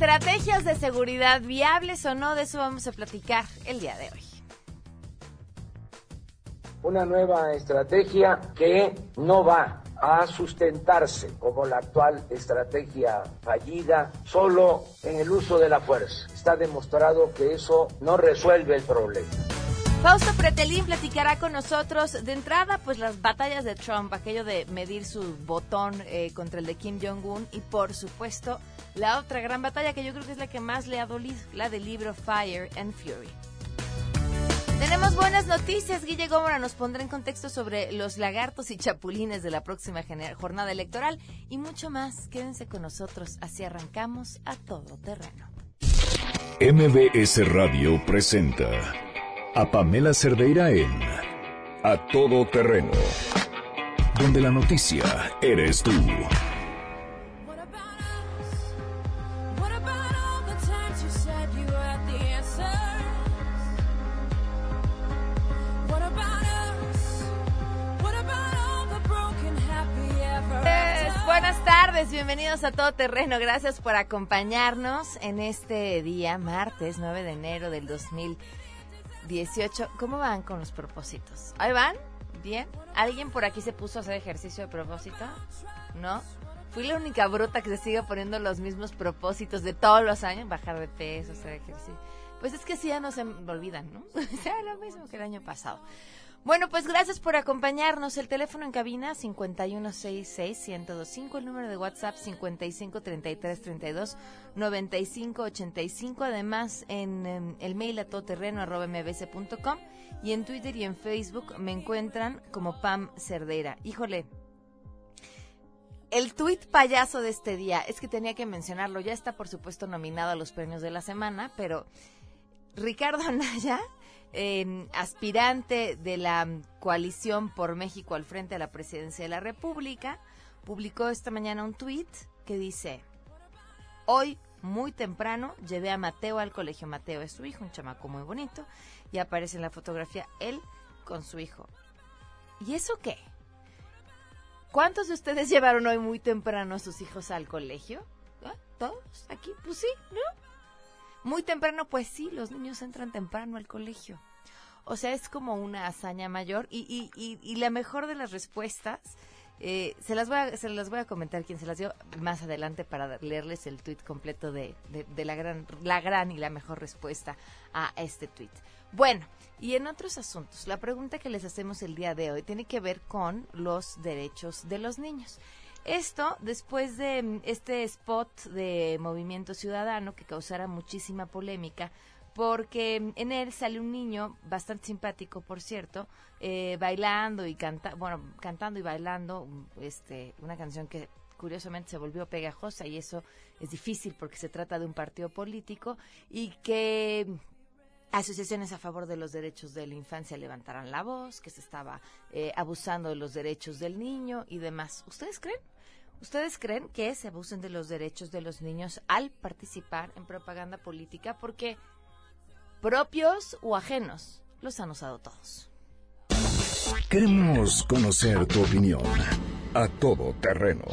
Estrategias de seguridad viables o no, de eso vamos a platicar el día de hoy. Una nueva estrategia que no va a sustentarse como la actual estrategia fallida solo en el uso de la fuerza. Está demostrado que eso no resuelve el problema. Fausto Pretelín platicará con nosotros de entrada pues las batallas de Trump, aquello de medir su botón eh, contra el de Kim Jong-un y por supuesto la otra gran batalla que yo creo que es la que más le ha dolido, la del libro Fire and Fury. Tenemos buenas noticias. Guille Gómora nos pondrá en contexto sobre los lagartos y chapulines de la próxima jornada electoral y mucho más. Quédense con nosotros, así arrancamos a todo terreno. MBS Radio presenta a Pamela Cerdeira en A Todo Terreno, donde la noticia eres tú. Buenas tardes, bienvenidos a Todo Terreno. Gracias por acompañarnos en este día, martes 9 de enero del 2020 18. ¿Cómo van con los propósitos? ¿Ahí van? ¿Bien? ¿Alguien por aquí se puso a hacer ejercicio de propósito? ¿No? Fui la única bruta que se sigue poniendo los mismos propósitos de todos los años, bajar de peso, hacer ejercicio. Pues es que así ya no se olvidan, ¿no? O sea, lo mismo que el año pasado. Bueno, pues gracias por acompañarnos. El teléfono en cabina 5166-1025, el número de WhatsApp 5533329585, además en em, el mail a y en Twitter y en Facebook me encuentran como Pam Cerdera. Híjole, el tuit payaso de este día, es que tenía que mencionarlo, ya está por supuesto nominado a los premios de la semana, pero Ricardo Anaya aspirante de la coalición por México al frente a la presidencia de la República, publicó esta mañana un tuit que dice, hoy muy temprano llevé a Mateo al colegio. Mateo es su hijo, un chamaco muy bonito, y aparece en la fotografía él con su hijo. ¿Y eso qué? ¿Cuántos de ustedes llevaron hoy muy temprano a sus hijos al colegio? ¿Ah? ¿Todos? ¿Aquí? Pues sí, ¿no? Muy temprano, pues sí, los niños entran temprano al colegio. O sea, es como una hazaña mayor y, y, y, la mejor de las respuestas, eh, se, las voy a, se las voy a comentar quien se las dio más adelante para leerles el tuit completo de, de, la, gran, la gran y la mejor respuesta a este tuit. Bueno, y en otros asuntos, la pregunta que les hacemos el día de hoy tiene que ver con los derechos de los niños. Esto después de mm, este spot de Movimiento Ciudadano que causara muchísima polémica porque mm, en él sale un niño bastante simpático, por cierto, eh, bailando y canta, bueno, cantando y bailando mm, este, una canción que curiosamente se volvió pegajosa y eso es difícil porque se trata de un partido político y que asociaciones a favor de los derechos de la infancia levantaran la voz, que se estaba eh, abusando de los derechos del niño y demás. ¿Ustedes creen? ¿Ustedes creen que se abusen de los derechos de los niños al participar en propaganda política? Porque propios o ajenos, los han usado todos. Queremos conocer tu opinión a todo terreno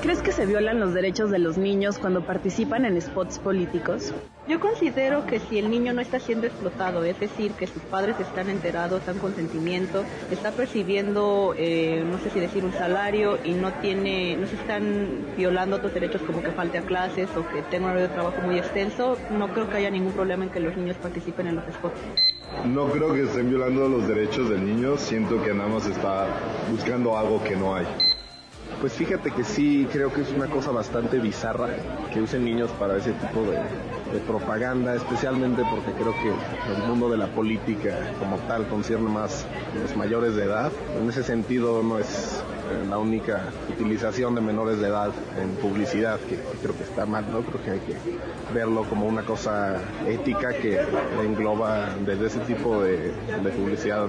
¿Crees que se violan los derechos de los niños cuando participan en spots políticos? Yo considero que si el niño no está siendo explotado, es decir, que sus padres están enterados, están consentimiento, está percibiendo, eh, no sé si decir un salario y no tiene, no se están violando otros derechos como que falte a clases o que tenga un horario de trabajo muy extenso, no creo que haya ningún problema en que los niños participen en los spots. No creo que estén violando los derechos del niño, siento que nada más está buscando algo que no hay. Pues fíjate que sí, creo que es una cosa bastante bizarra que usen niños para ese tipo de, propaganda, especialmente porque creo que el mundo de la política como tal concierne más los mayores de edad. En ese sentido no es eh, la única utilización de menores de edad en publicidad, que, creo que está mal, ¿no? Creo que hay que verlo como una cosa ética que engloba desde ese tipo de, de publicidad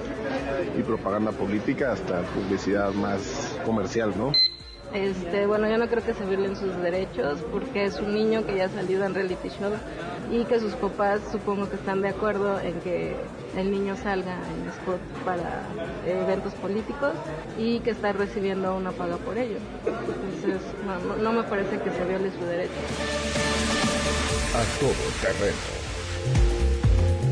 y propaganda política hasta publicidad más comercial, ¿no? Este, bueno, yo no creo que se violen sus derechos porque es un niño que ya ha salido en reality show. y que sus papás supongo que están de acuerdo en que el niño salga en spot para eventos políticos y que está recibiendo una paga por ello. Entonces no, no me parece que se viole su derecho. A todo terreno.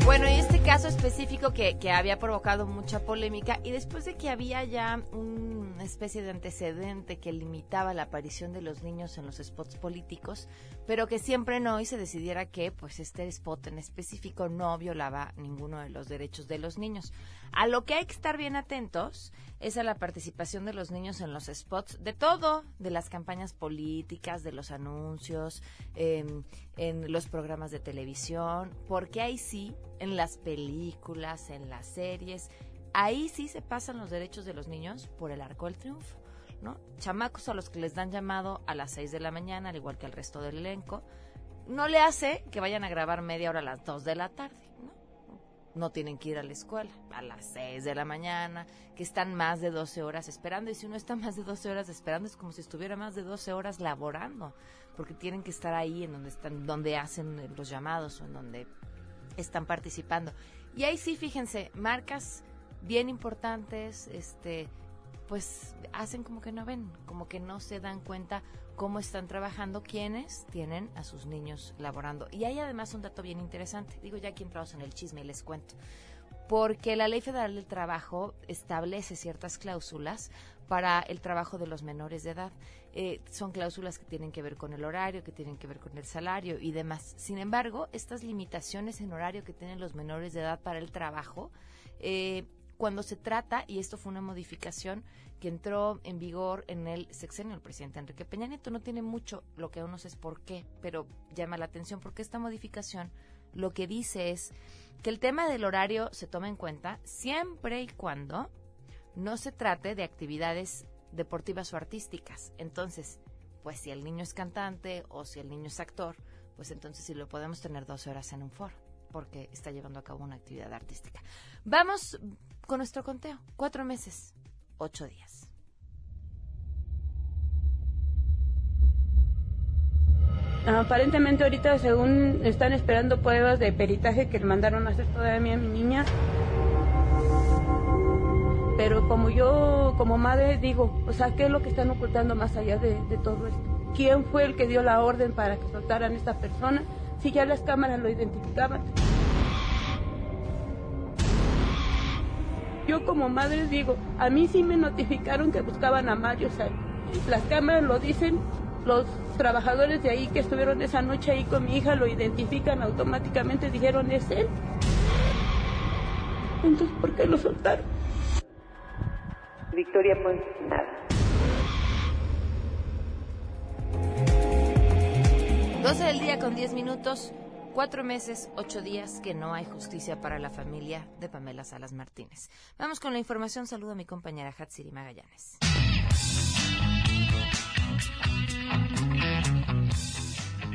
Bueno, y este caso específico que, que, había provocado mucha polémica y después de que había ya una especie de antecedente que limitaba la aparición de los niños en los spots políticos, pero que siempre no y se decidiera que pues este spot en específico no violaba ninguno de los derechos de los niños. A lo que hay que estar bien atentos es a la participación de los niños en los spots de todo, de las campañas políticas, de los anuncios, eh, en los programas de televisión, porque ahí sí, en las películas, en las series, ahí sí se pasan los derechos de los niños por el arco del triunfo. ¿no? Chamacos a los que les dan llamado a las 6 de la mañana, al igual que al resto del elenco, no le hace que vayan a grabar media hora a las 2 de la tarde, ¿no? No tienen que ir a la escuela a las 6 de la mañana, que están más de 12 horas esperando, y si uno está más de 12 horas esperando es como si estuviera más de 12 horas laborando, porque tienen que estar ahí en donde están, donde hacen los llamados o en donde están participando. Y ahí sí, fíjense, marcas bien importantes, este, pues hacen como que no ven, como que no se dan cuenta cómo están trabajando quienes tienen a sus niños laborando. Y hay además un dato bien interesante, digo ya aquí entramos en el chisme y les cuento, porque la Ley Federal del Trabajo establece ciertas cláusulas para el trabajo de los menores de edad. Eh, son cláusulas que tienen que ver con el horario, que tienen que ver con el salario y demás. Sin embargo, estas limitaciones en horario que tienen los menores de edad para el trabajo, eh, cuando se trata, y esto fue una modificación que entró en vigor en el sexenio del presidente Enrique Peña Nieto, no tiene mucho, lo que uno sé es por qué, pero llama la atención porque esta modificación lo que dice es que el tema del horario se toma en cuenta siempre y cuando no se trate de actividades deportivas o artísticas. Entonces, pues si el niño es cantante o si el niño es actor, pues entonces sí lo podemos tener 12 horas en un foro, porque está llevando a cabo una actividad artística. Vamos con nuestro conteo. Cuatro meses, ocho días. Aparentemente ahorita según están esperando pruebas de peritaje que le mandaron a hacer todavía a mi niña. Pero como yo, como madre, digo, o sea, ¿qué es lo que están ocultando más allá de, de todo esto? ¿Quién fue el que dio la orden para que soltaran a esta persona? Si ya las cámaras lo identificaban. Yo como madre digo, a mí sí me notificaron que buscaban a Mario, o sea, las cámaras lo dicen, los trabajadores de ahí que estuvieron esa noche ahí con mi hija lo identifican automáticamente, dijeron, es él. Entonces, ¿por qué lo soltaron? Victoria pues nada. 12 del día con 10 minutos, cuatro meses, ocho días que no hay justicia para la familia de Pamela Salas Martínez. Vamos con la información. Saludo a mi compañera Hatsiri Magallanes.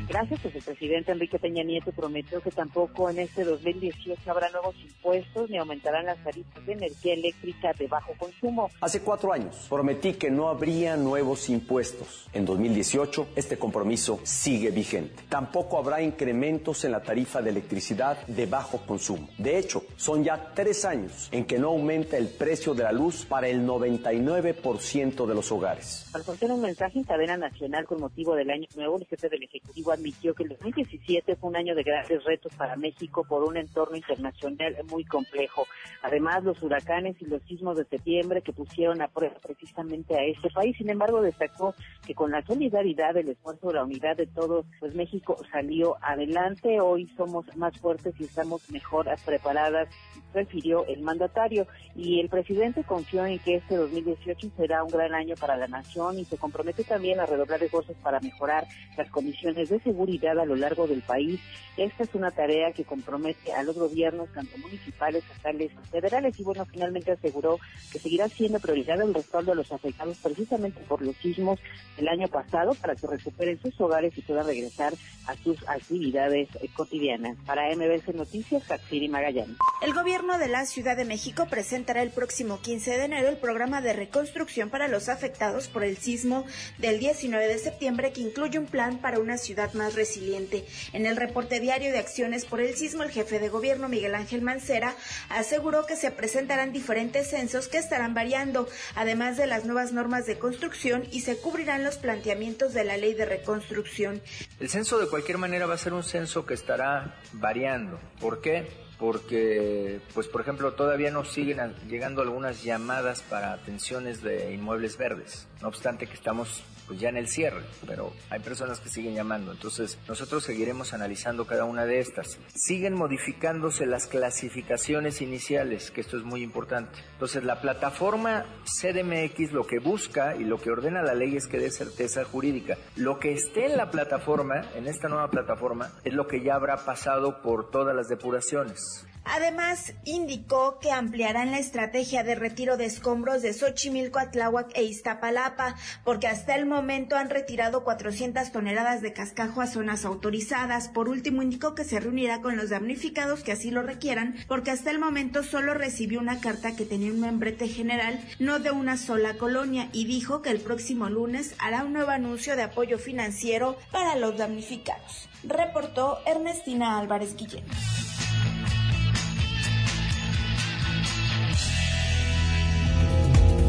Gracias, pues el presidente Enrique Peña Nieto prometió que tampoco en este 2018 habrá nuevos impuestos ni aumentarán las tarifas de energía eléctrica de bajo consumo. Hace cuatro años prometí que no habría nuevos impuestos. En 2018 este compromiso sigue vigente. Tampoco habrá incrementos en la tarifa de electricidad de bajo consumo. De hecho, son ya tres años en que no aumenta el precio de la luz para el 99% de los hogares. Al contar un mensaje en cadena nacional con motivo del Año Nuevo, el jefe del Ejecutivo admitió que el 2017 fue un año de grandes retos para México por un entorno internacional muy complejo. Además, los huracanes y los sismos de septiembre que pusieron a prueba precisamente a este país. Sin embargo, destacó que con la solidaridad, el esfuerzo, la unidad de todos, pues México salió adelante. Hoy somos más fuertes y estamos mejor preparadas, refirió el mandatario. Y el presidente confió en que este 2018 será un gran año para la nación y se compromete también a redoblar esfuerzos para mejorar las condiciones de seguridad a lo largo del país. Esta es una tarea que compromete a los gobiernos, tanto municipales, estatales y federales. Y bueno, finalmente aseguró que seguirá siendo prioridad el respaldo a los afectados precisamente por los sismos del año pasado para que recuperen sus hogares y puedan regresar a sus actividades eh, cotidianas. Para MBC Noticias, Katsiri Magallanes. El gobierno de la Ciudad de México presentará el próximo 15 de enero el programa de reconstrucción para los afectados por el sismo del 19 de septiembre que incluye un plan para una ciudad más resiliente. En el reporte diario de acciones por el sismo, el jefe de gobierno Miguel Ángel Mancera aseguró que se presentarán diferentes censos que estarán variando, además de las nuevas normas de construcción y se cubrirán los planteamientos de la ley de reconstrucción. El censo de cualquier manera va a ser un censo que estará variando. ¿Por qué? porque, pues por ejemplo, todavía nos siguen llegando algunas llamadas para atenciones de inmuebles verdes, no obstante que estamos pues ya en el cierre, pero hay personas que siguen llamando, entonces nosotros seguiremos analizando cada una de estas. Siguen modificándose las clasificaciones iniciales, que esto es muy importante. Entonces la plataforma CDMX lo que busca y lo que ordena la ley es que dé certeza jurídica. Lo que esté en la plataforma, en esta nueva plataforma, es lo que ya habrá pasado por todas las depuraciones. Además, indicó que ampliarán la estrategia de retiro de escombros de Xochimilco, Atláhuac e Iztapalapa, porque hasta el momento han retirado 400 toneladas de cascajo a zonas autorizadas. Por último, indicó que se reunirá con los damnificados que así lo requieran, porque hasta el momento solo recibió una carta que tenía un membrete general, no de una sola colonia, y dijo que el próximo lunes hará un nuevo anuncio de apoyo financiero para los damnificados. Reportó Ernestina Álvarez Guillén.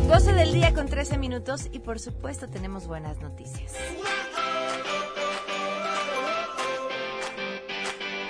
12 del día con 13 minutos y por supuesto tenemos buenas noticias.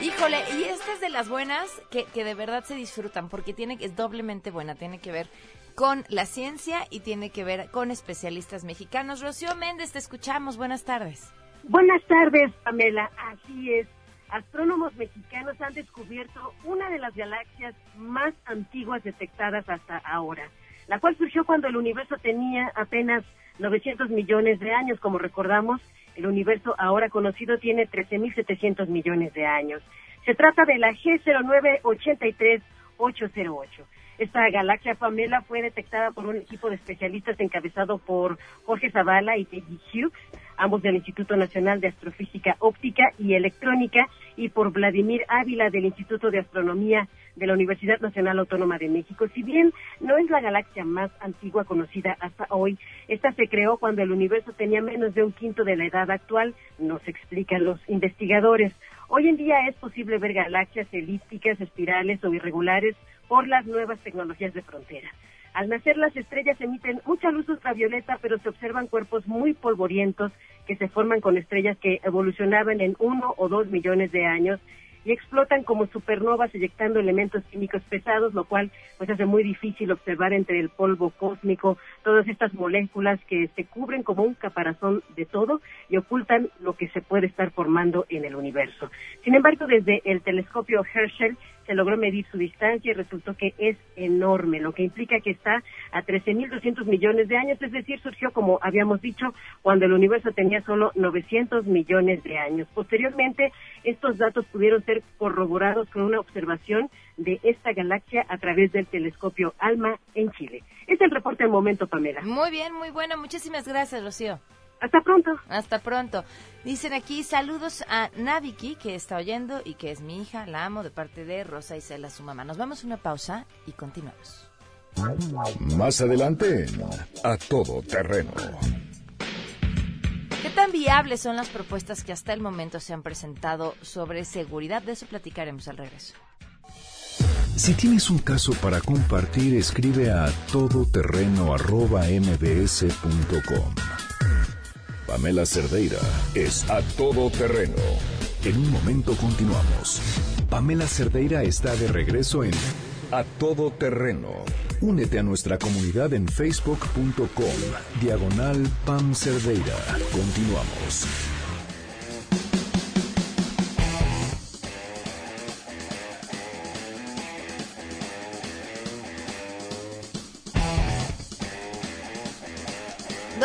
Híjole, y esta es de las buenas que, que de verdad se disfrutan porque tiene es doblemente buena, tiene que ver con la ciencia y tiene que ver con especialistas mexicanos. Rocío Méndez, te escuchamos. Buenas tardes. Buenas tardes, Pamela. Así es. Astrónomos mexicanos han descubierto una de las galaxias más antiguas detectadas hasta ahora la cual surgió cuando el universo tenía apenas 900 millones de años, como recordamos, el universo ahora conocido tiene 13.700 millones de años. Se trata de la G0983808. Esta galaxia Pamela fue detectada por un equipo de especialistas encabezado por Jorge Zavala y Peggy Hughes, ambos del Instituto Nacional de Astrofísica Óptica y Electrónica, y por Vladimir Ávila del Instituto de Astronomía de la Universidad Nacional Autónoma de México. Si bien no es la galaxia más antigua conocida hasta hoy, esta se creó cuando el universo tenía menos de un quinto de la edad actual, nos explican los investigadores. Hoy en día es posible ver galaxias elípticas, espirales o irregulares por las nuevas tecnologías de frontera. Al nacer las estrellas emiten mucha luz ultravioleta, pero se observan cuerpos muy polvorientos que se forman con estrellas que evolucionaban en uno o dos millones de años y explotan como supernovas eyectando elementos químicos pesados, lo cual pues hace muy difícil observar entre el polvo cósmico todas estas moléculas que se cubren como un caparazón de todo y ocultan lo que se puede estar formando en el universo. Sin embargo, desde el telescopio Herschel se logró medir su distancia y resultó que es enorme, lo que implica que está a 13.200 millones de años, es decir, surgió, como habíamos dicho, cuando el universo tenía solo 900 millones de años. Posteriormente, estos datos pudieron ser corroborados con una observación de esta galaxia a través del telescopio ALMA en Chile. Es el reporte del momento, Pamela. Muy bien, muy bueno. Muchísimas gracias, Rocío. Hasta pronto. Hasta pronto. Dicen aquí saludos a Naviki, que está oyendo y que es mi hija, la amo, de parte de Rosa Isela, su mamá. Nos vamos a una pausa y continuamos. Más adelante, a todo terreno. ¿Qué tan viables son las propuestas que hasta el momento se han presentado sobre seguridad? De eso platicaremos al regreso. Si tienes un caso para compartir, escribe a todoterreno.mbs.com. Pamela Cerdeira es a todo terreno. En un momento continuamos. Pamela Cerdeira está de regreso en A Todo Terreno. Únete a nuestra comunidad en facebook.com. Diagonal Pam Cerdeira. Continuamos.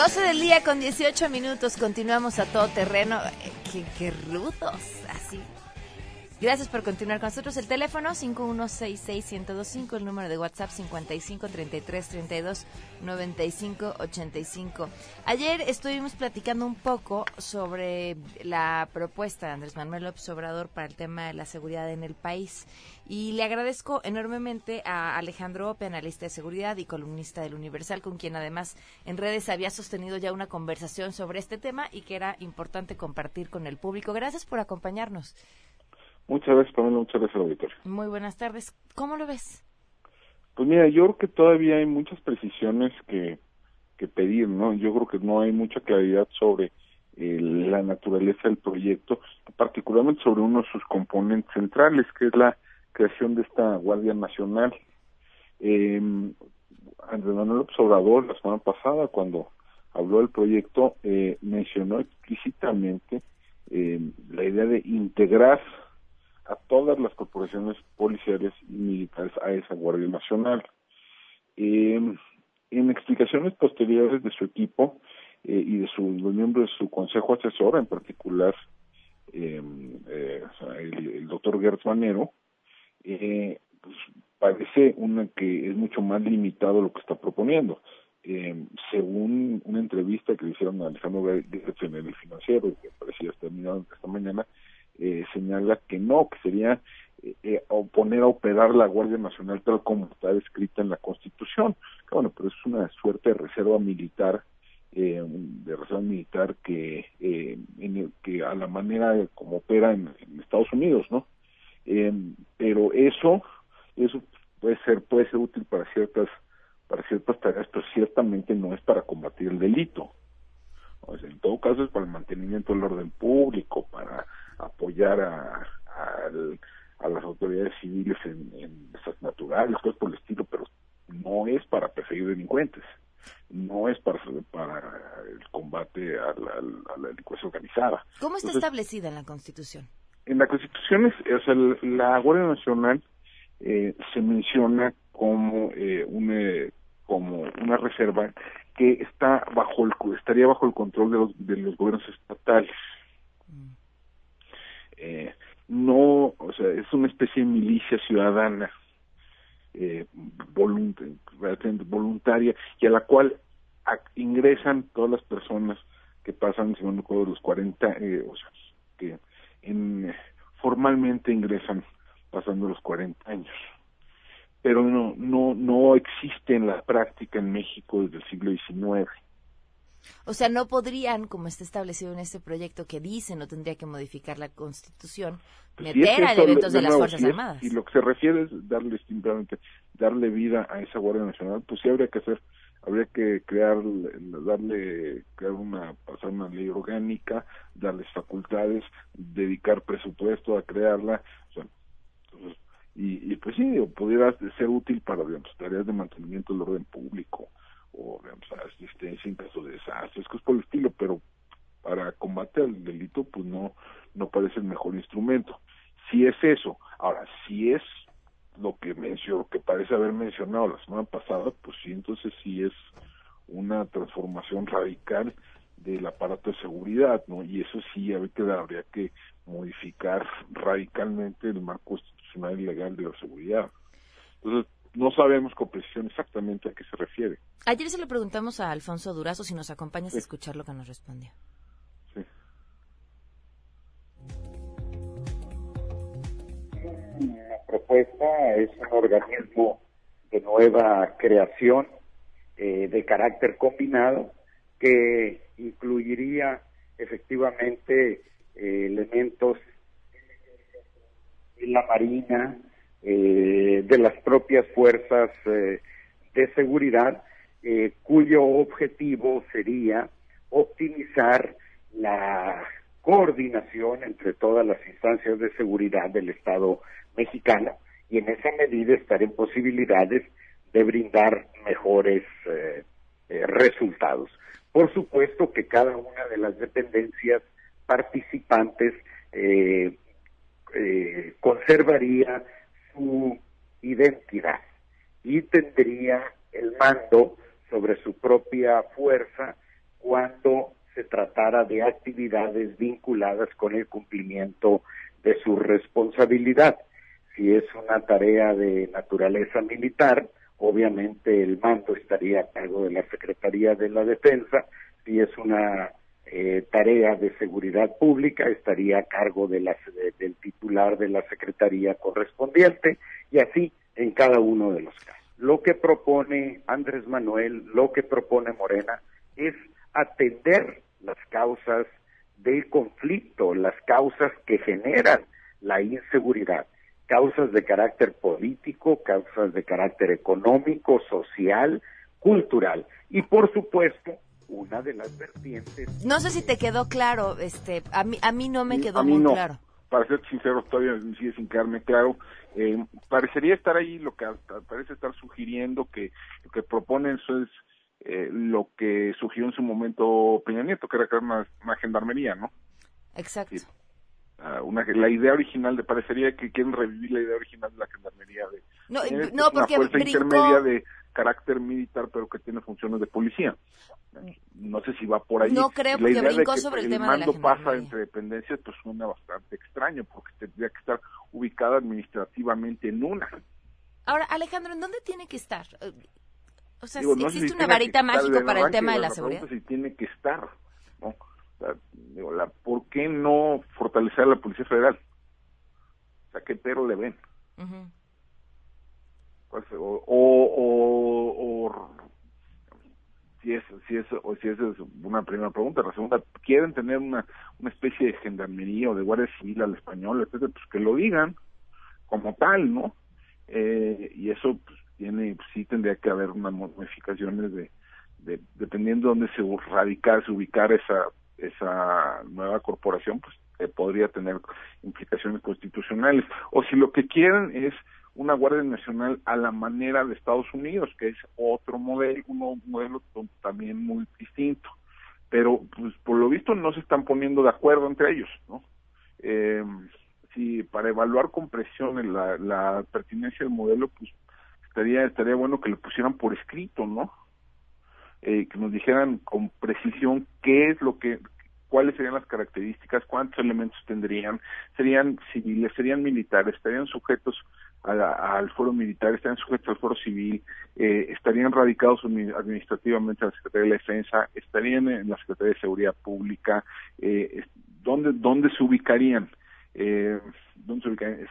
12 del día con 18 minutos. Continuamos a todo terreno. Qué, qué rudos, así. Gracias por continuar con nosotros. El teléfono 5166125, el número de WhatsApp 5533329585. Ayer estuvimos platicando un poco sobre la propuesta de Andrés Manuel López Obrador para el tema de la seguridad en el país. Y le agradezco enormemente a Alejandro Ope, analista de seguridad y columnista del Universal, con quien además en redes había sostenido ya una conversación sobre este tema y que era importante compartir con el público. Gracias por acompañarnos. Muchas gracias, Pamela. Muchas gracias, auditorio. Muy buenas tardes. ¿Cómo lo ves? Pues mira, yo creo que todavía hay muchas precisiones que, que pedir, ¿no? Yo creo que no hay mucha claridad sobre la naturaleza del proyecto, particularmente sobre uno de sus componentes centrales, que es la creación de esta Guardia Nacional. Eh, Andrés Manuel Obrador, la semana pasada, cuando habló del proyecto, eh, mencionó explícitamente eh, la idea de integrar a todas las corporaciones policiales y militares a esa Guardia Nacional. Eh, en explicaciones posteriores de su equipo eh, y de su, los miembros de su consejo asesor, en particular eh, el, doctor Gertz Manero, pues parece una que es mucho más limitado lo que está proponiendo. según una entrevista que le hicieron a Alejandro Gertz en financiero, que aparecía esta, esta mañana, eh, señala que no, que sería eh, eh poner a operar la Guardia Nacional tal como está escrita en la Constitución. Bueno, pero es una suerte de reserva militar, eh, de reserva militar que, eh, en que a la manera como opera en, Estados Unidos, ¿no? Eh, pero eso, eso puede ser, puede ser útil para ciertas, para ciertas tareas, pero ciertamente no es para combatir el delito. En todo caso es para el mantenimiento del orden público, para apoyar a, a, las autoridades civiles en, en desastres naturales, cosas por el estilo, pero no es para perseguir delincuentes, no es para, para el combate a la, delincuencia organizada. ¿Cómo está establecida en la Constitución? En la Constitución, es, o sea, la Guardia Nacional eh, se menciona como eh, una como una reserva que está bajo el estaría bajo el control de los de los gobiernos estatales eh, no, o sea, es una especie de milicia ciudadana eh, voluntaria y a la cual ingresan todas las personas que pasan, según acuerdo, los 40, eh, o sea, que en, formalmente ingresan pasando los 40 años. Pero no, no, no existe en la práctica en México desde el siglo XIX. O sea, no podrían, como está establecido en este proyecto que dice no tendría que modificar la Constitución, pues meter a elementos de, las Fuerzas Armadas. Y lo que se refiere es darle simplemente darle vida a esa Guardia Nacional, pues sí habría que hacer, habría que crear, darle, crear una, pasar una ley orgánica, darles facultades, dedicar presupuesto a crearla, y, y pues sí, pudiera ser útil para digamos, tareas de mantenimiento del orden público, o digamos, asistencia en caso de desastres, cosas por el estilo, pero para combatir el delito, pues no, no parece el mejor instrumento. Si es eso, ahora, si es lo que mencionó, que parece haber mencionado la semana pasada, pues sí, entonces sí es una transformación radical del aparato de seguridad, ¿no? Y eso sí habría que, habría que modificar radicalmente el marco constitucional y legal de la seguridad. Entonces, no sabemos con precisión exactamente a qué se refiere. Ayer se lo preguntamos a Alfonso Durazo si nos acompañas a escuchar lo que nos respondió. Sí. La propuesta es un organismo de nueva creación eh, de carácter combinado que incluiría efectivamente eh, elementos de la Marina, eh, de las propias fuerzas eh, de seguridad, eh, cuyo objetivo sería optimizar la coordinación entre todas las instancias de seguridad del Estado mexicano y en esa medida estar en posibilidades de brindar mejores resultados. Por supuesto que cada una de las dependencias participantes conservaría su identidad y tendría el mando sobre su propia fuerza cuando se tratara de actividades vinculadas con el cumplimiento de su responsabilidad. Si es una tarea de naturaleza militar, obviamente el mando estaría a cargo de la Secretaría de la Defensa. Si es una eh, tarea de seguridad pública, estaría a cargo de la, del titular de la Secretaría correspondiente y así en cada uno de los casos. Lo que propone Andrés Manuel, lo que propone Morena, es atender las causas del conflicto, las causas que generan la inseguridad, causas de carácter político, causas de carácter económico, social, cultural y por supuesto una de las vertientes. No sé si te quedó claro, este, a mí a mí no me quedó muy claro. Para ser sincero, todavía sigue sin quedarme claro. Eh, parecería estar ahí lo que parece estar sugiriendo que lo que proponen eso es eh, lo que surgió en su momento Peña Nieto, que era crear una, gendarmería, ¿no? Exacto. Ah, una, la idea original de parecería que quieren revivir la idea original de la gendarmería de no, no porque una fuerza intermedia de carácter militar pero que tiene funciones de policía no sé si va por ahí no creo porque brincó sobre el, tema de la pasa entre dependencias pues suena bastante extraño porque tendría que estar ubicada administrativamente en una ahora Alejandro ¿en dónde tiene que estar? O sea, existe una varita mágica para el tema de la, seguridad. Si tiene que estar, ¿no? digo, la, ¿por qué no fortalecer a la Policía Federal? O sea, ¿qué pero le ven? O, o, si es si es o si es una primera pregunta. La segunda quieren tener una una especie de gendarmería o de guardia civil al español etcétera pues que lo digan como tal no eh, y eso pues, tiene sí tendría que haber unas modificaciones de, de dependiendo de dónde se radicar, se ubicar esa esa nueva corporación, pues eh, podría tener implicaciones constitucionales. O si lo que quieren es una Guardia Nacional a la manera de Estados Unidos, que es otro modelo, un modelo también muy distinto. Pero, pues, por lo visto no se están poniendo de acuerdo entre ellos, ¿no? Eh, si para evaluar con presión la, la pertinencia del modelo, pues estaría estaría bueno que lo pusieran por escrito, ¿no? Eh, que nos dijeran con precisión qué es lo que cuáles serían las características, cuántos elementos tendrían, serían civiles, serían militares, estarían sujetos al foro militar, estarían sujetos al foro civil, eh, estarían radicados administrativamente en la Secretaría de Defensa, estarían en la Secretaría de Seguridad Pública, eh, ¿dónde, ¿dónde se ubicarían? Eh,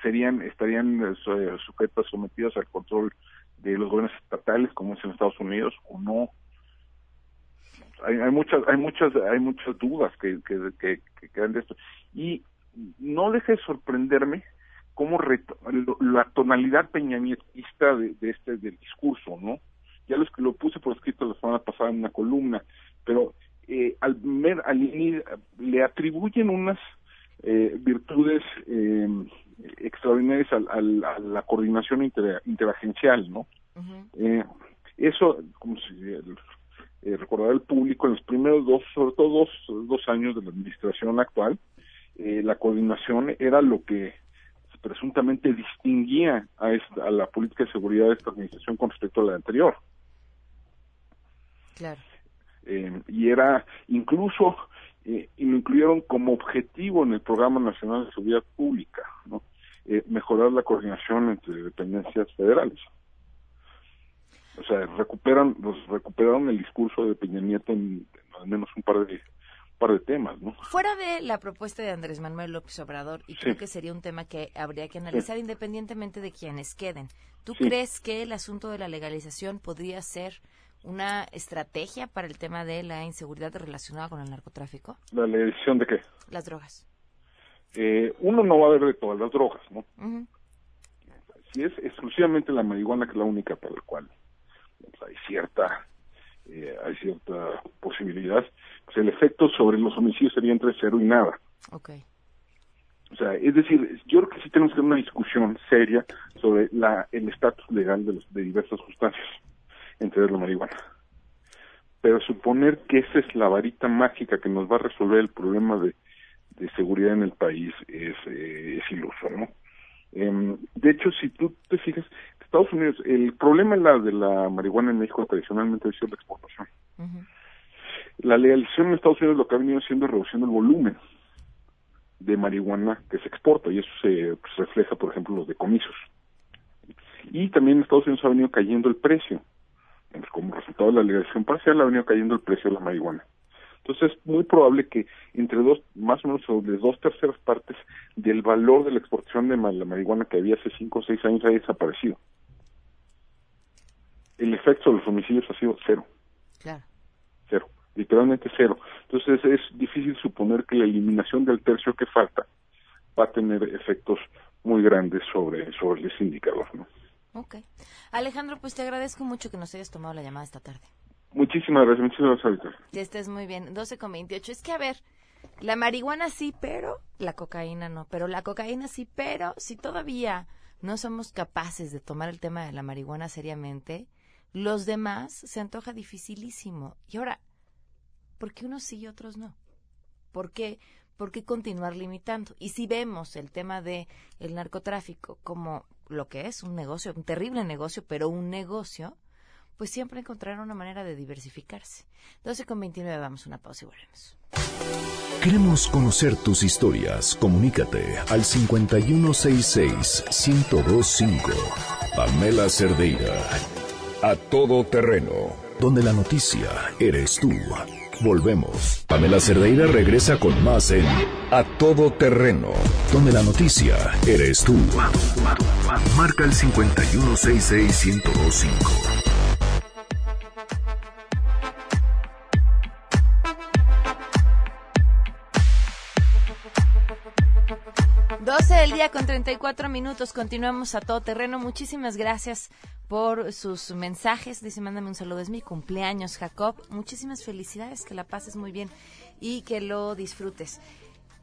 serían estarían eh, sujetos sometidos al control de los gobiernos estatales como es en Estados Unidos o no hay, hay muchas hay muchas hay muchas dudas que, que, quedan de esto. Y no deje de sorprenderme cómo la tonalidad peñanietista de, de este del discurso no ya los que lo puse por escrito la semana pasada en una columna pero eh, al, al le atribuyen unas eh, virtudes eh, extraordinarias a, la coordinación interagencial, ¿no? eh, eso, como si eh, recordar al público, en los primeros dos, sobre todo dos, dos años de la administración actual, eh, la coordinación era lo que presuntamente distinguía a, esta, a la política de seguridad de esta administración con respecto a la anterior. Claro. Eh, y era incluso eh, y lo incluyeron como objetivo en el Programa Nacional de Seguridad Pública, ¿no? Eh, mejorar la coordinación entre dependencias federales. O sea, recuperan, los recuperaron el discurso de Peña Nieto en, al menos un par de par de temas, ¿no? Fuera de la propuesta de Andrés Manuel López Obrador, y creo que sería un tema que habría que analizar independientemente de quienes queden. ¿Tú crees que el asunto de la legalización podría ser una estrategia para el tema de la inseguridad relacionada con el narcotráfico? ¿La legalización de qué? Las drogas. Eh, uno no va a ver de todas las drogas, ¿no? Si es exclusivamente la marihuana que es la única para la cual hay cierta eh, hay cierta posibilidad, pues el efecto sobre los homicidios sería entre cero y nada. Okay. O sea, es decir, yo creo que sí tenemos que tener una discusión seria sobre la, el estatus legal de, los, de diversas sustancias entre la marihuana. Pero suponer que esa es la varita mágica que nos va a resolver el problema de, de seguridad en el país es, eh, es iluso, ¿no? Eh, de hecho, si tú te fijas, Estados Unidos, el problema la, de la marihuana en México tradicionalmente ha sido la exportación. La legalización en Estados Unidos lo que ha venido haciendo es reduciendo el volumen. de marihuana que se exporta y eso se pues, refleja, por ejemplo, en los decomisos. Y también en Estados Unidos ha venido cayendo el precio. Como resultado de la legalización parcial ha venido cayendo el precio de la marihuana. Entonces es muy probable que entre dos, más o menos sobre dos terceras partes del valor de la exportación de la marihuana que había hace cinco o seis años haya desaparecido. El efecto de los homicidios ha sido cero. Claro. Cero. Literalmente cero. Entonces es difícil suponer que la eliminación del tercio que falta va a tener efectos muy grandes sobre, sobre ese indicador, ¿no? Ok. Alejandro, pues te agradezco mucho que nos hayas tomado la llamada esta tarde. Muchísimas gracias, muchísimas gracias. Que estés muy bien. 12 con 28. Es que, a ver, la marihuana sí, pero la cocaína no. Pero la cocaína sí, pero si todavía no somos capaces de tomar el tema de la marihuana seriamente, los demás se antoja dificilísimo. Y ahora, ¿por qué unos sí y otros no? ¿Por qué, ¿Por qué continuar limitando? Y si vemos el tema de el narcotráfico como lo que es un negocio, un terrible negocio, pero un negocio, pues siempre encontrarán una manera de diversificarse. 12 con 29, vamos a una pausa y volvemos. Queremos conocer tus historias. Comunícate al 5166-1025. Pamela Cerdeira. A todo terreno. Donde la noticia eres tú. Volvemos. Pamela Cerdeira regresa con más en A Todo Terreno, donde la noticia eres tú. Marca el 5166125. 12 del día con 34 minutos. Continuamos a todo terreno. Muchísimas gracias por sus mensajes. Dice, mándame un saludo. Es mi cumpleaños, Jacob. Muchísimas felicidades. Que la pases muy bien y que lo disfrutes.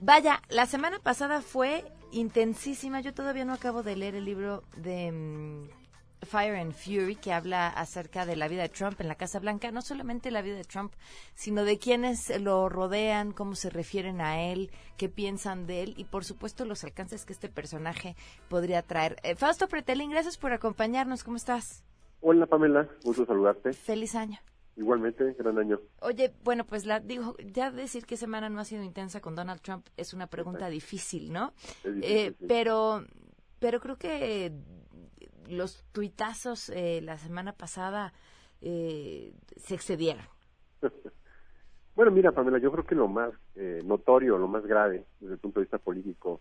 Vaya, la semana pasada fue intensísima. Yo todavía no acabo de leer el libro de mm, Fire and Fury, que habla acerca de la vida de Trump en la Casa Blanca, no solamente la vida de Trump, sino de quienes lo rodean, cómo se refieren a él, qué piensan de él y, por supuesto, los alcances que este personaje podría traer. Eh, Fausto Pretelín, gracias por acompañarnos. ¿Cómo estás? Hola, Pamela. Gusto saludarte. Feliz año. Igualmente, gran año. Oye, bueno, pues la digo, ya decir que semana no ha sido intensa con Donald Trump es una pregunta difícil, ¿no? eh, Pero, pero creo que los tuitazos eh, la semana pasada eh, se excedieron. bueno, mira, Pamela, yo creo que lo más eh, notorio, lo más grave desde el punto de vista político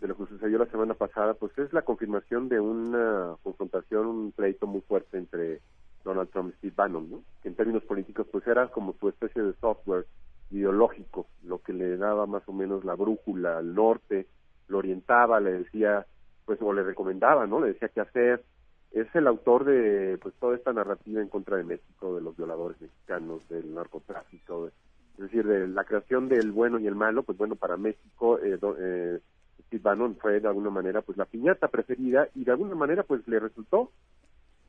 de lo que sucedió la semana pasada, pues es la confirmación de una confrontación, un pleito muy fuerte entre Donald Trump y Steve Bannon, ¿no? que en términos políticos pues era como su especie de software ideológico, lo que le daba más o menos la brújula al norte, lo orientaba, le decía pues o le recomendaba, ¿no? Le decía qué hacer. Es el autor de pues toda esta narrativa en contra de México, de los violadores mexicanos, del narcotráfico, es decir, de la creación del bueno y el malo, pues bueno, para México eh, eh, Steve Bannon fue de alguna manera pues la piñata preferida y de alguna manera pues le resultó,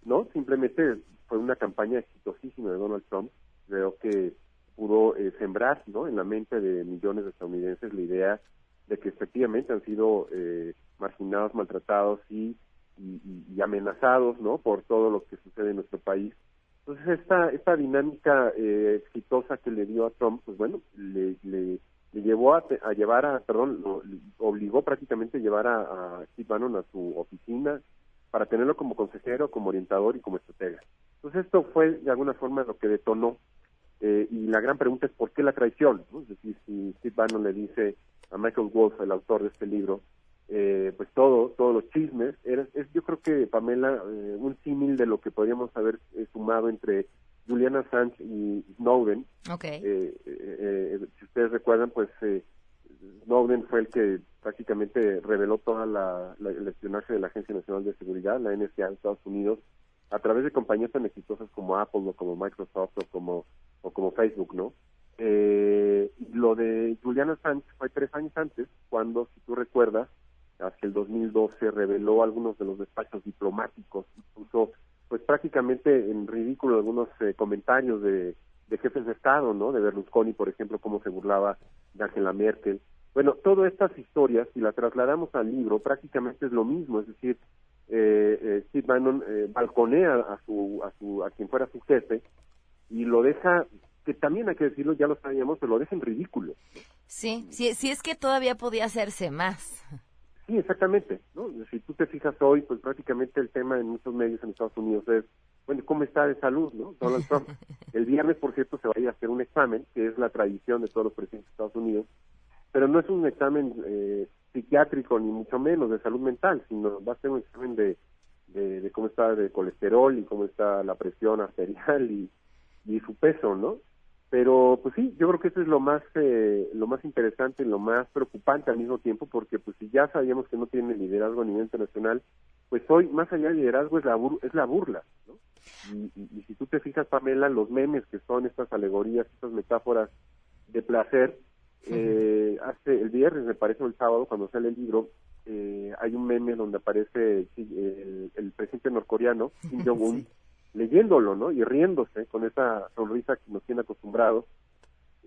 ¿no? Simplemente fue una campaña exitosísima de Donald Trump, creo que pudo eh, sembrar, ¿no? En la mente de millones de estadounidenses la idea de que efectivamente han sido eh, marginados, maltratados y, y, amenazados, ¿no? Por todo lo que sucede en nuestro país. Entonces esta esta dinámica eh, exitosa que le dio a Trump, pues bueno, le, le, llevó a, a, llevar a, perdón, lo, obligó prácticamente a llevar a, a Steve Bannon a su oficina para tenerlo como consejero, como orientador y como estratega. Entonces esto fue de alguna forma lo que detonó eh, y la gran pregunta es por qué la traición. Es decir, si Steve Bannon le dice a Michael Wolff, el autor de este libro, eh, pues todo, todos los chismes. es, yo creo que, Pamela, eh, un símil de lo que podríamos haber eh, sumado entre Juliana Assange y Snowden. Okay. si ustedes recuerdan, pues Snowden fue el que prácticamente reveló toda la, el espionaje de la Agencia Nacional de Seguridad, la NSA en Estados Unidos, a través de compañías tan exitosas como Apple o como Microsoft o como, o como Facebook, ¿no? lo de Juliana Assange fue tres años antes, cuando, si tú recuerdas, hacia el 2012 reveló algunos de los despachos diplomáticos, puso pues prácticamente en ridículo algunos eh, comentarios de, de, jefes de Estado, ¿no? De Berlusconi, por ejemplo, cómo se burlaba de Angela Merkel. Bueno, todas estas historias, si las trasladamos al libro, prácticamente es lo mismo, es decir, eh, eh Steve Bannon eh, balconea a su, a su, a quien fuera su jefe y lo deja, que también hay que decirlo, ya lo sabíamos, pero lo deja en ridículo. Sí, sí, sí es que todavía podía hacerse más. Sí, exactamente. ¿no? Si tú te fijas hoy, pues prácticamente el tema en muchos medios en Estados Unidos es, bueno, ¿cómo está de salud, no? Donald Trump. El viernes, por cierto, se va a ir a hacer un examen, que es la tradición de todos los presidentes de Estados Unidos, pero no es un examen eh, psiquiátrico ni mucho menos de salud mental, sino va a ser un examen de, de, cómo está de colesterol y cómo está la presión arterial y, y su peso, ¿no? Pero pues sí yo creo que eso es lo más eh, lo más interesante y lo más preocupante al mismo tiempo porque pues si ya sabíamos que no tiene liderazgo a nivel internacional pues hoy más allá del liderazgo es la es la burla ¿no? y, y, si tú te fijas Pamela los memes que son estas alegorías estas metáforas de placer eh, hace el viernes me parece o el sábado cuando sale el libro eh, hay un meme donde aparece el, el presidente norcoreano Kim Jong Un leyéndolo, ¿no? Y riéndose con esa sonrisa que nos tiene acostumbrados.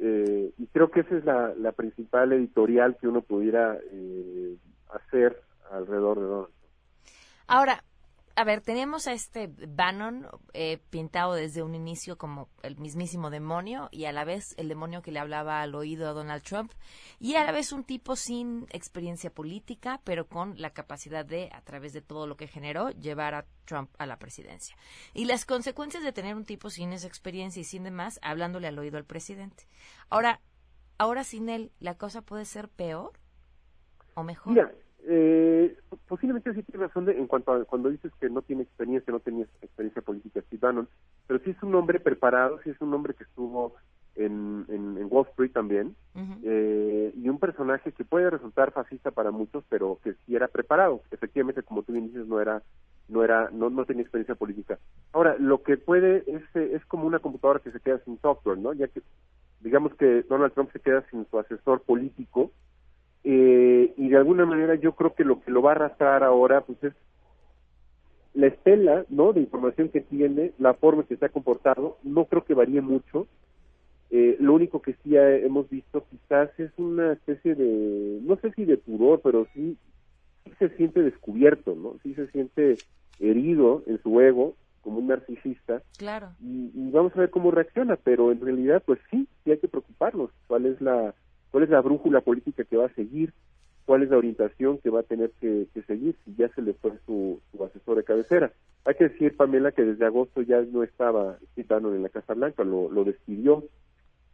Eh, y creo que esa es la, principal editorial que uno pudiera eh, hacer alrededor de Donald Ahora, a ver, tenemos a este Bannon eh, pintado desde un inicio como el mismísimo demonio y a la vez el demonio que le hablaba al oído a Donald Trump y a la vez un tipo sin experiencia política, pero con la capacidad de, a través de todo lo que generó, llevar a Trump a la presidencia. Y las consecuencias de tener un tipo sin esa experiencia y sin demás, hablándole al oído al presidente. Ahora, ahora sin él, ¿la cosa puede ser peor o mejor? Eh, posiblemente sí tiene razón en cuanto a cuando dices que no tiene experiencia, no tenía experiencia política Steve Bannon, pero sí es un hombre preparado, sí es un hombre que estuvo en, en, Wall Street también, eh, y un personaje que puede resultar fascista para muchos, pero que sí era preparado. Efectivamente, como tú bien dices, no era, no era, no, no tenía experiencia política. Ahora, lo que puede es, es como una computadora que se queda sin software, ¿no? Ya que, digamos que Donald Trump se queda sin su asesor político, eh, y de alguna manera yo creo que lo que lo va a arrastrar ahora pues es la estela no de información que tiene la forma en que se ha comportado no creo que varíe mucho. Eh, lo único que sí hemos visto quizás es una especie de no sé si de pudor pero sí, sí se siente descubierto no sí se siente herido en su ego como un narcisista. Claro. Y, y vamos a ver cómo reacciona pero en realidad pues sí sí hay que preocuparnos cuál es la cuál es la brújula política que va a seguir, cuál es la orientación que va a tener que, seguir si ya se le fue su, asesor de cabecera. Hay que decir, Pamela, que desde agosto ya no estaba citando en la Casa Blanca, lo, lo despidió,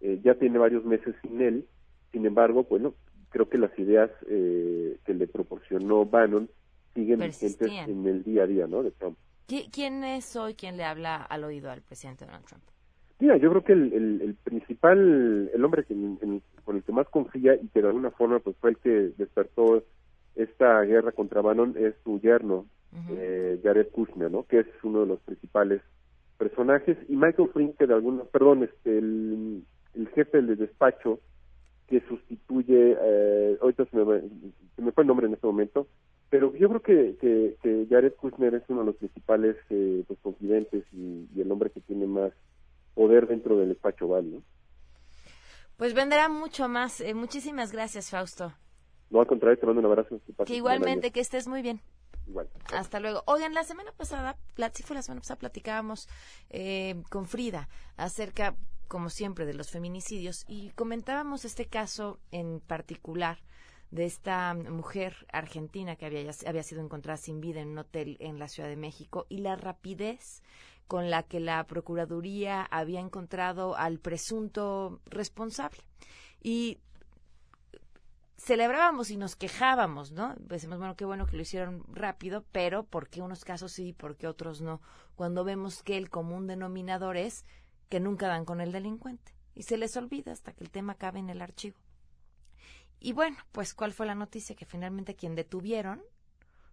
eh, ya tiene varios meses sin él, sin embargo, bueno, creo que las ideas eh, que le proporcionó Bannon siguen vigentes en el día a día, ¿no? De Trump. ¿Quién es hoy quien le habla al oído al presidente Donald Trump? Mira, yo creo que el, el, principal, el hombre que, con el que más confía y que de alguna forma pues fue el que despertó esta guerra contra Bannon es su yerno, eh, Jared Kushner, ¿no? Que es uno de los principales personajes y Michael Flynn que de alguna, perdón, este, el, el jefe del despacho que sustituye, eh, ahorita se me, se me, fue el nombre en este momento, pero yo creo que, que, que Jared Kushner es uno de los principales eh, pues, confidentes y, y el hombre que tiene más poder dentro del despacho Oval, ¿no? Pues vendrá mucho más. Eh, muchísimas gracias, Fausto. No, al contrario, te mando un abrazo. Que, igualmente, que estés muy bien. Igual. Hasta luego. Oigan, la semana pasada, sí fue la semana pasada, platicábamos eh, con Frida acerca, como siempre, de los feminicidios y comentábamos este caso en particular de esta mujer argentina que había, había sido encontrada sin vida en un hotel en la Ciudad de México y la rapidez con la que la Procuraduría había encontrado al presunto responsable. Y celebrábamos y nos quejábamos, ¿no? Decimos, bueno, qué bueno que lo hicieron rápido, pero ¿por qué unos casos sí y por qué otros no? Cuando vemos que el común denominador es que nunca dan con el delincuente y se les olvida hasta que el tema cabe en el archivo. Y bueno, pues ¿cuál fue la noticia? Que finalmente quien detuvieron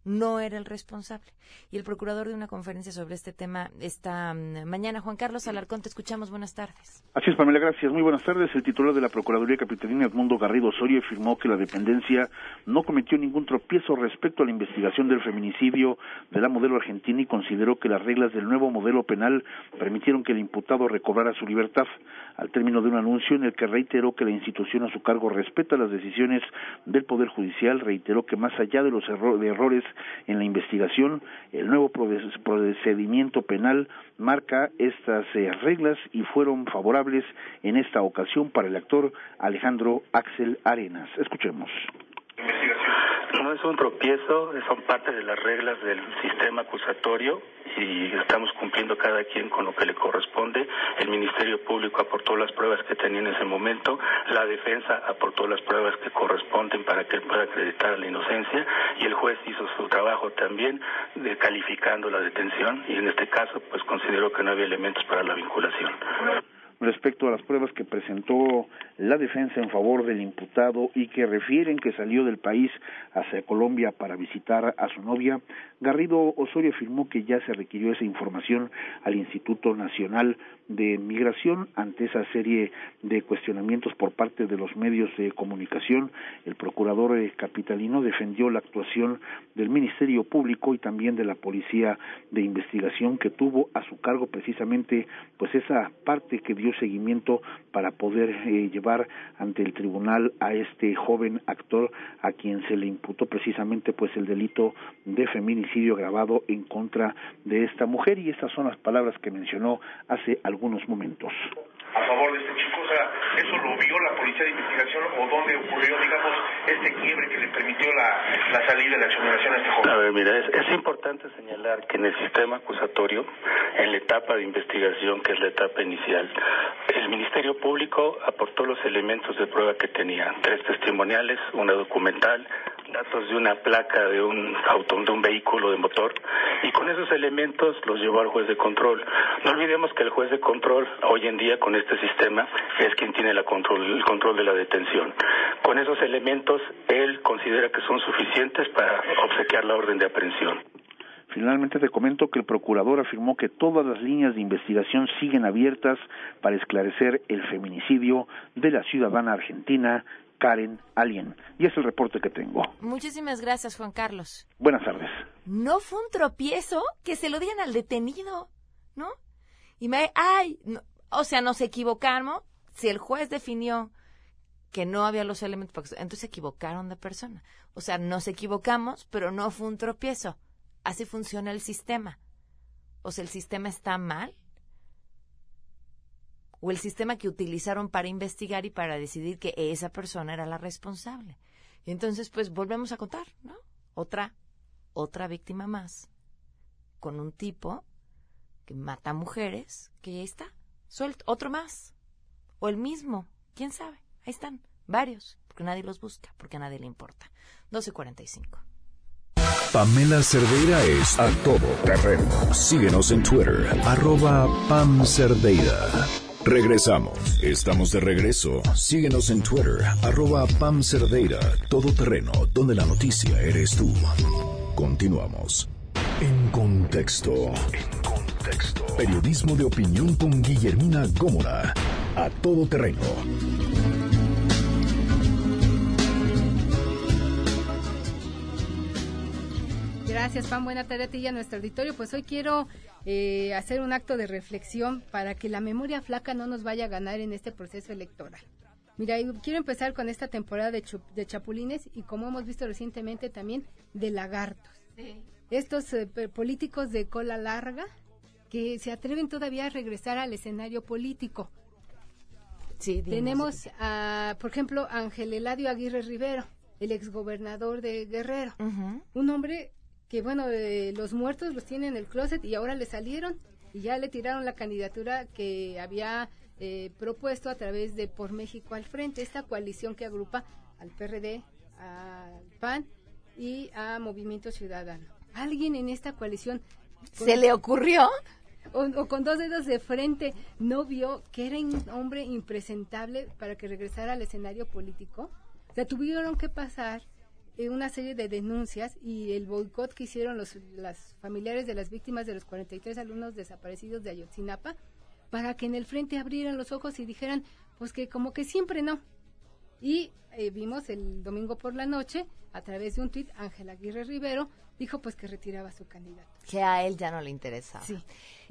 no era el responsable. Y el procurador de una conferencia sobre este tema esta mm, mañana. Juan Carlos Alarcón, te escuchamos. Buenas tardes. Así es, Pamela, gracias. Muy buenas tardes. El titular de la Procuraduría Capitalina, Edmundo Garrido Osorio, afirmó que la dependencia no cometió ningún tropiezo respecto a la investigación del feminicidio de la modelo argentina y consideró que las reglas del nuevo modelo penal permitieron que el imputado recobrara su libertad. Al término de un anuncio en el que reiteró que la institución a su cargo respeta las decisiones del Poder Judicial, reiteró que más allá de los errores en la investigación. El nuevo procedimiento penal marca estas eh, reglas y fueron favorables en esta ocasión para el actor Alejandro Axel Arenas. Escuchemos. No es un tropiezo, son parte de las reglas del sistema acusatorio y estamos cumpliendo cada quien con lo que le corresponde. El Ministerio Público aportó las pruebas que tenía en ese momento, la defensa aportó las pruebas que corresponden para que él pueda acreditar la inocencia y el juez hizo su trabajo también de calificando la detención y en este caso pues consideró que no había elementos para la vinculación respecto a las pruebas que presentó la defensa en favor del imputado y que refieren que salió del país hacia Colombia para visitar a su novia, Garrido Osorio afirmó que ya se requirió esa información al Instituto Nacional de Migración ante esa serie de cuestionamientos por parte de los medios de comunicación. El procurador eh, capitalino defendió la actuación del Ministerio Público y también de la Policía de Investigación que tuvo a su cargo precisamente pues esa parte que dio seguimiento para poder eh, llevar ante el tribunal a este joven actor a quien se le imputó precisamente pues el delito de feminicidio grabado en contra de esta mujer y estas son las palabras que mencionó hace algunos momentos a favor de este chico? O sea, ¿eso lo de investigación o dónde ocurrió, digamos, este quiebre que le permitió la, la salida de la exoneración a este joven? A ver, mira, es, es, importante señalar que en el sistema acusatorio, en la etapa de investigación, que es la etapa inicial, el Ministerio Público aportó los elementos de prueba que tenía, tres testimoniales, una documental, datos de una placa de un auto, de un vehículo de motor, y con esos elementos los llevó al juez de control. No olvidemos que el juez de control hoy en día con este sistema es quien tiene la control, el control de la detención. Con esos elementos él considera que son suficientes para obsequiar la orden de aprehensión. Finalmente te comento que el procurador afirmó que todas las líneas de investigación siguen abiertas para esclarecer el feminicidio de la ciudadana argentina Karen Alien. Y es el reporte que tengo. Muchísimas gracias, Juan Carlos. Buenas tardes. No fue un tropiezo que se lo digan al detenido, ¿no? Y me, ay, o sea, nos equivocamos. Si el juez definió que no había los elementos, entonces se equivocaron de persona. O sea, nos equivocamos, pero no fue un tropiezo. Así funciona el sistema. O sea, el sistema está mal o el sistema que utilizaron para investigar y para decidir que esa persona era la responsable. Y entonces, pues volvemos a contar, ¿no? Otra, otra víctima más, con un tipo que mata mujeres, que ya está, suelto, otro más, o el mismo, quién sabe, ahí están, varios, porque nadie los busca, porque a nadie le importa. 12.45. Pamela Cerdeira es a todo terreno. Síguenos en Twitter, arroba Pam Cerdeira. Regresamos. Estamos de regreso. Síguenos en Twitter, arroba Pam Cerdeira, todo terreno, donde la noticia eres tú. Continuamos. En contexto. En contexto. Periodismo de opinión con Guillermina Gómora. A todo terreno. Gracias, Pam. Buena tarde a ti y a nuestro auditorio. Pues hoy quiero eh, hacer un acto de reflexión para que la memoria flaca no nos vaya a ganar en este proceso electoral. Mira, quiero empezar con esta temporada de, de chapulines y como hemos visto recientemente también de lagartos. Estos eh, políticos de cola larga que se atreven todavía a regresar al escenario político. Sí, Tenemos, a, por ejemplo, Ángel Eladio Aguirre Rivero, el exgobernador de Guerrero, un hombre que bueno, eh, los muertos los tienen en el closet y ahora le salieron y ya le tiraron la candidatura que había eh, propuesto a través de Por México al Frente, esta coalición que agrupa al PRD, al PAN y a Movimiento Ciudadano. ¿Alguien en esta coalición... ¿Se le ocurrió? O, o, con dos dedos de frente no vio que era un hombre impresentable para que regresara al escenario político. O sea, tuvieron que pasar una serie de denuncias y el boicot que hicieron los las familiares de las víctimas de los 43 alumnos desaparecidos de Ayotzinapa para que en el frente abrieran los ojos y dijeran pues que como que siempre no. Y eh, vimos el domingo por la noche a través de un tuit Ángela Aguirre Rivero dijo pues que retiraba su candidato. Que a él ya no le interesa. Sí.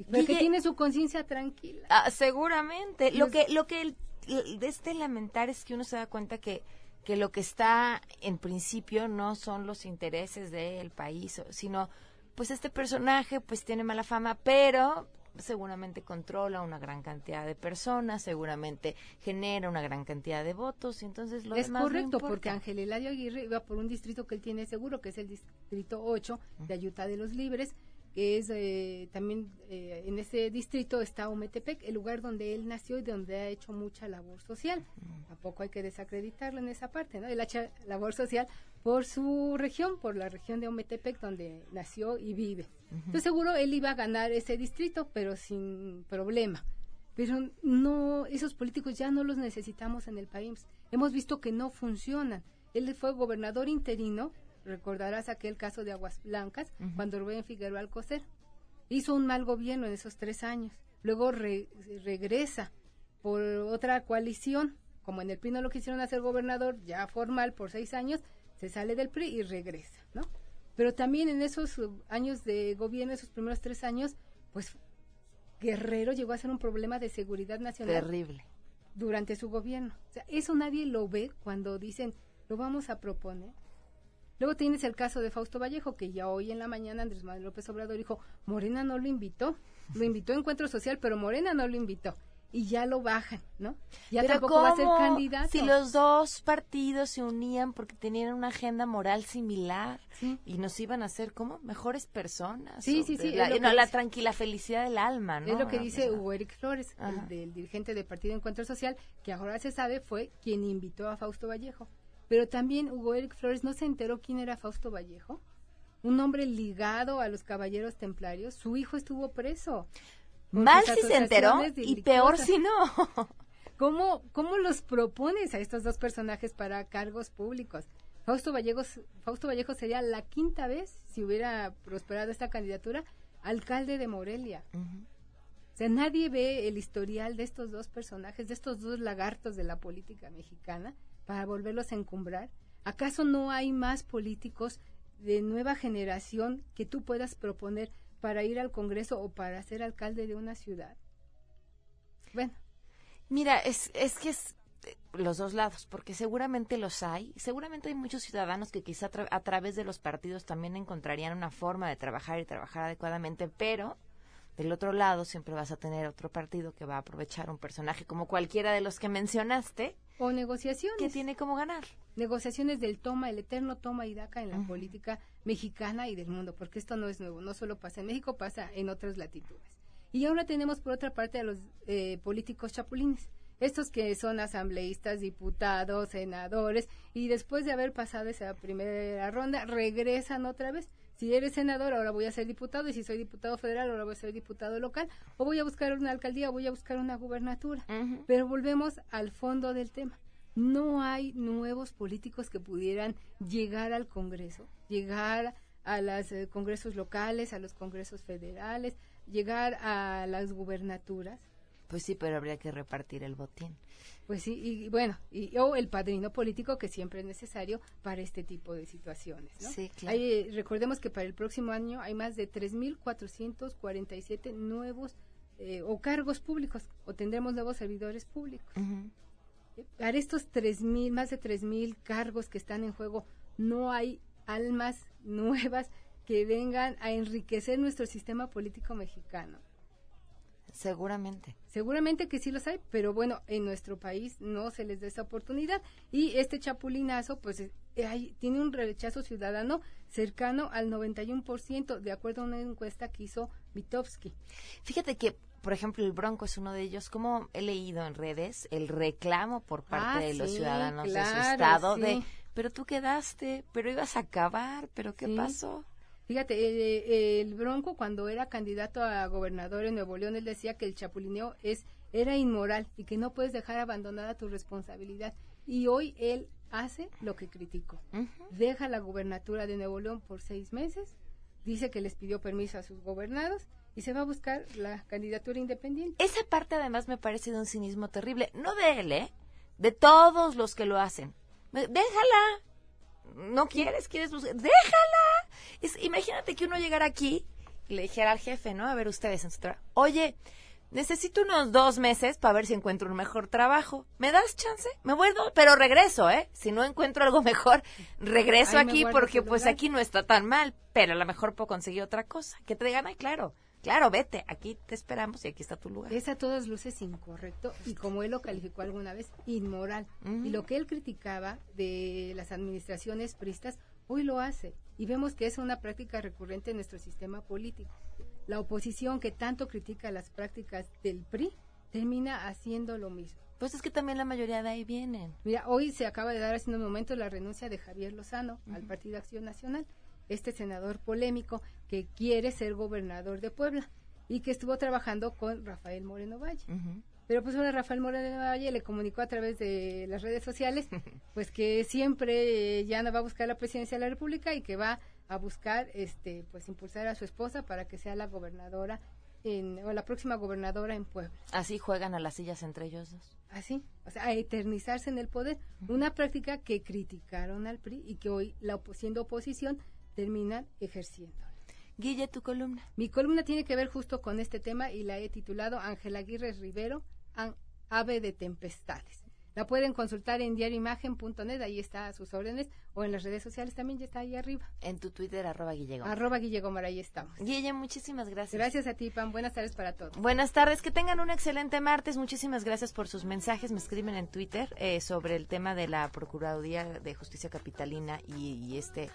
Pero que tiene su conciencia tranquila. Ah, seguramente. Lo que lo que de este lamentar es que uno se da cuenta que que lo que está en principio no son los intereses del país, sino pues este personaje pues tiene mala fama, pero seguramente controla una gran cantidad de personas, seguramente genera una gran cantidad de votos y entonces lo es demás correcto no porque Ángel Eladio Aguirre iba por un distrito que él tiene seguro que es el distrito 8 de Ayuta de los Libres que es eh, también eh, en ese distrito está Ometepec, el lugar donde él nació y donde ha hecho mucha labor social. Tampoco hay que desacreditarlo en esa parte, ¿no? Él ha hecho labor social por su región, por la región de Ometepec donde nació y vive. Entonces seguro él iba a ganar ese distrito, pero sin problema. Pero no, esos políticos ya no los necesitamos en el país. Hemos visto que no funcionan. Él fue gobernador interino recordarás aquel caso de Aguas Blancas, cuando Rubén Figueroa Alcocer hizo un mal gobierno en esos tres años. Luego regresa por otra coalición, como en el PRI no lo quisieron hacer gobernador ya formal por seis años, se sale del PRI y regresa, ¿no? Pero también en esos años de gobierno, esos primeros tres años, pues Guerrero llegó a ser un problema de seguridad nacional. Terrible. Durante su gobierno. O sea, eso nadie lo ve cuando dicen, lo vamos a proponer. Luego tienes el caso de Fausto Vallejo, que ya hoy en la mañana Andrés Manuel López Obrador dijo, Morena no lo invitó, lo invitó a Encuentro Social, pero Morena no lo invitó. Y ya lo bajan, ¿no? Ya tampoco va a ser candidato. Si los dos partidos se unían porque tenían una agenda moral similar y nos iban a hacer como mejores personas. Sí, sí, sí. La, no, la tranquila felicidad del alma, ¿no? Es lo que dice Hugo Eric Flores, el, del dirigente del Partido Encuentro Social, que ahora se sabe fue quien invitó a Fausto Vallejo. Pero también Hugo Eric Flores no se enteró quién era Fausto Vallejo, un hombre ligado a los caballeros templarios. Su hijo estuvo preso. Mal si se enteró y peor si no. ¿Cómo, ¿Cómo los propones a estos dos personajes para cargos públicos? Fausto Vallejo, Fausto Vallejo sería la quinta vez, si hubiera prosperado esta candidatura, alcalde de Morelia. O sea, nadie ve el historial de estos dos personajes, de estos dos lagartos de la política mexicana, para volverlos a encumbrar? ¿Acaso no hay más políticos de nueva generación que tú puedas proponer para ir al Congreso o para ser alcalde de una ciudad? Bueno. Mira, es, es que es eh, los dos lados, porque seguramente los hay, seguramente hay muchos ciudadanos que quizá a través de los partidos también encontrarían una forma de trabajar y trabajar adecuadamente, pero del otro lado siempre vas a tener otro partido que va a aprovechar un personaje como cualquiera de los que mencionaste. O negociaciones. Que tiene como ganar. Negociaciones del toma, el eterno toma y daca en la política mexicana y del mundo, porque esto no es nuevo, no solo pasa en México, pasa en otras latitudes. Y ahora tenemos por otra parte a los eh, políticos chapulines, estos que son asambleístas, diputados, senadores, y después de haber pasado esa primera ronda, regresan otra vez si eres senador, ahora voy a ser diputado, y si soy diputado federal, ahora voy a ser diputado local, o voy a buscar una alcaldía, o voy a buscar una gubernatura. Pero volvemos al fondo del tema. No hay nuevos políticos que pudieran llegar al Congreso, llegar a los eh, congresos locales, a los congresos federales, llegar a las gubernaturas. Pues sí, pero habría que repartir el botín. Pues sí, y bueno, y, o el padrino político que siempre es necesario para este tipo de situaciones. ¿no? Sí, claro. recordemos que para el próximo año hay más de 3.447 nuevos eh, o cargos públicos, o tendremos nuevos servidores públicos. Para estos 3.000, más de 3.000 cargos que están en juego, no hay almas nuevas que vengan a enriquecer nuestro sistema político mexicano. Seguramente. Seguramente que sí los hay, pero bueno, en nuestro país no se les da esa oportunidad. Y este chapulinazo, pues eh, tiene un rechazo ciudadano cercano al 91%, de acuerdo a una encuesta que hizo Vitovsky. Fíjate que por ejemplo, el Bronco es uno de ellos. Como he leído en redes el reclamo por parte ah, de los ciudadanos de su estado de, pero tú quedaste, pero ibas a acabar, pero ¿qué pasó? Fíjate, el, Bronco cuando era candidato a gobernador en Nuevo León, él decía que el chapulineo es, era inmoral y que no puedes dejar abandonada tu responsabilidad. Y hoy él hace lo que criticó. Deja la gubernatura de Nuevo León por seis meses, dice que les pidió permiso a sus gobernados y se va a buscar la candidatura independiente. Esa parte además me parece de un cinismo terrible, no de él, ¿eh? De todos los que lo hacen. Déjala, no quieres, quieres buscar, déjala. Es, imagínate que uno llegara aquí y le dijera al jefe, ¿no? A ver ustedes en su trabajo, oye, necesito unos dos meses para ver si encuentro un mejor trabajo. ¿Me das chance? Me vuelvo, pero regreso, ¿eh? Si no encuentro algo mejor, regreso aquí porque pues aquí no está tan mal, pero a lo mejor puedo conseguir otra cosa. Que te digan, ay, claro, claro, vete, aquí te esperamos y aquí está tu lugar. Es a todas luces incorrecto y como él lo calificó alguna vez, inmoral. Y lo que él criticaba de las administraciones pristas, hoy lo hace. Y vemos que es una práctica recurrente en nuestro sistema político. La oposición que tanto critica las prácticas del PRI termina haciendo lo mismo. Pues es que también la mayoría de ahí vienen. Mira, hoy se acaba de dar hace unos momentos la renuncia de Javier Lozano al Partido Acción Nacional, este senador polémico que quiere ser gobernador de Puebla y que estuvo trabajando con Rafael Moreno Valle. Pero pues ahora Rafael Moreno Valle le comunicó a través de las redes sociales, pues que siempre eh, ya no va a buscar la presidencia de la República y que va a buscar, este, pues impulsar a su esposa para que sea la gobernadora en, o la próxima gobernadora en Puebla. Así juegan a las sillas entre ellos dos. Así, o sea, a eternizarse en el poder. Una práctica que criticaron al PRI y que hoy, la siendo oposición, terminan ejerciendo. Guille, tu columna. Mi columna tiene que ver justo con este tema y la he titulado Ángela Aguirre Rivero, Ave de Tempestades. La pueden consultar en diarioimagen.net, ahí está a sus órdenes, o en las redes sociales también ya está ahí arriba. En tu Twitter, arroba Guille Arroba Guille ahí estamos. Guille, muchísimas gracias. Gracias a ti, Pam. Buenas tardes para todos. Buenas tardes, que tengan un excelente martes. Muchísimas gracias por sus mensajes. Me escriben en Twitter eh, sobre el tema de la Procuraduría de Justicia Capitalina y, este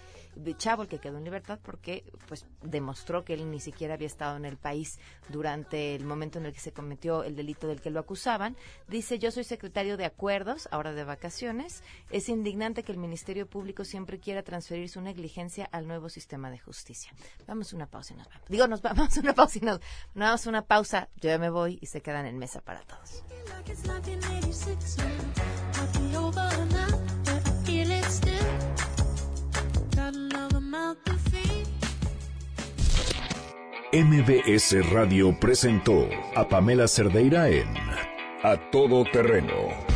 chavo el que quedó en libertad porque pues demostró que él ni siquiera había estado en el país durante el momento en el que se cometió el delito del que lo acusaban. Dice, yo soy secretario de acuerdos, ahora de vacaciones. Es indignante que el Ministerio Público siempre quiera transferir su negligencia al nuevo sistema de justicia. Vamos a una pausa y nos vamos. Digo, nos vamos a una pausa y nos, vamos a una pausa. Yo ya me voy y se quedan en mesa para todos. MBS Radio presentó a Pamela Cerdeira en A Todo Terreno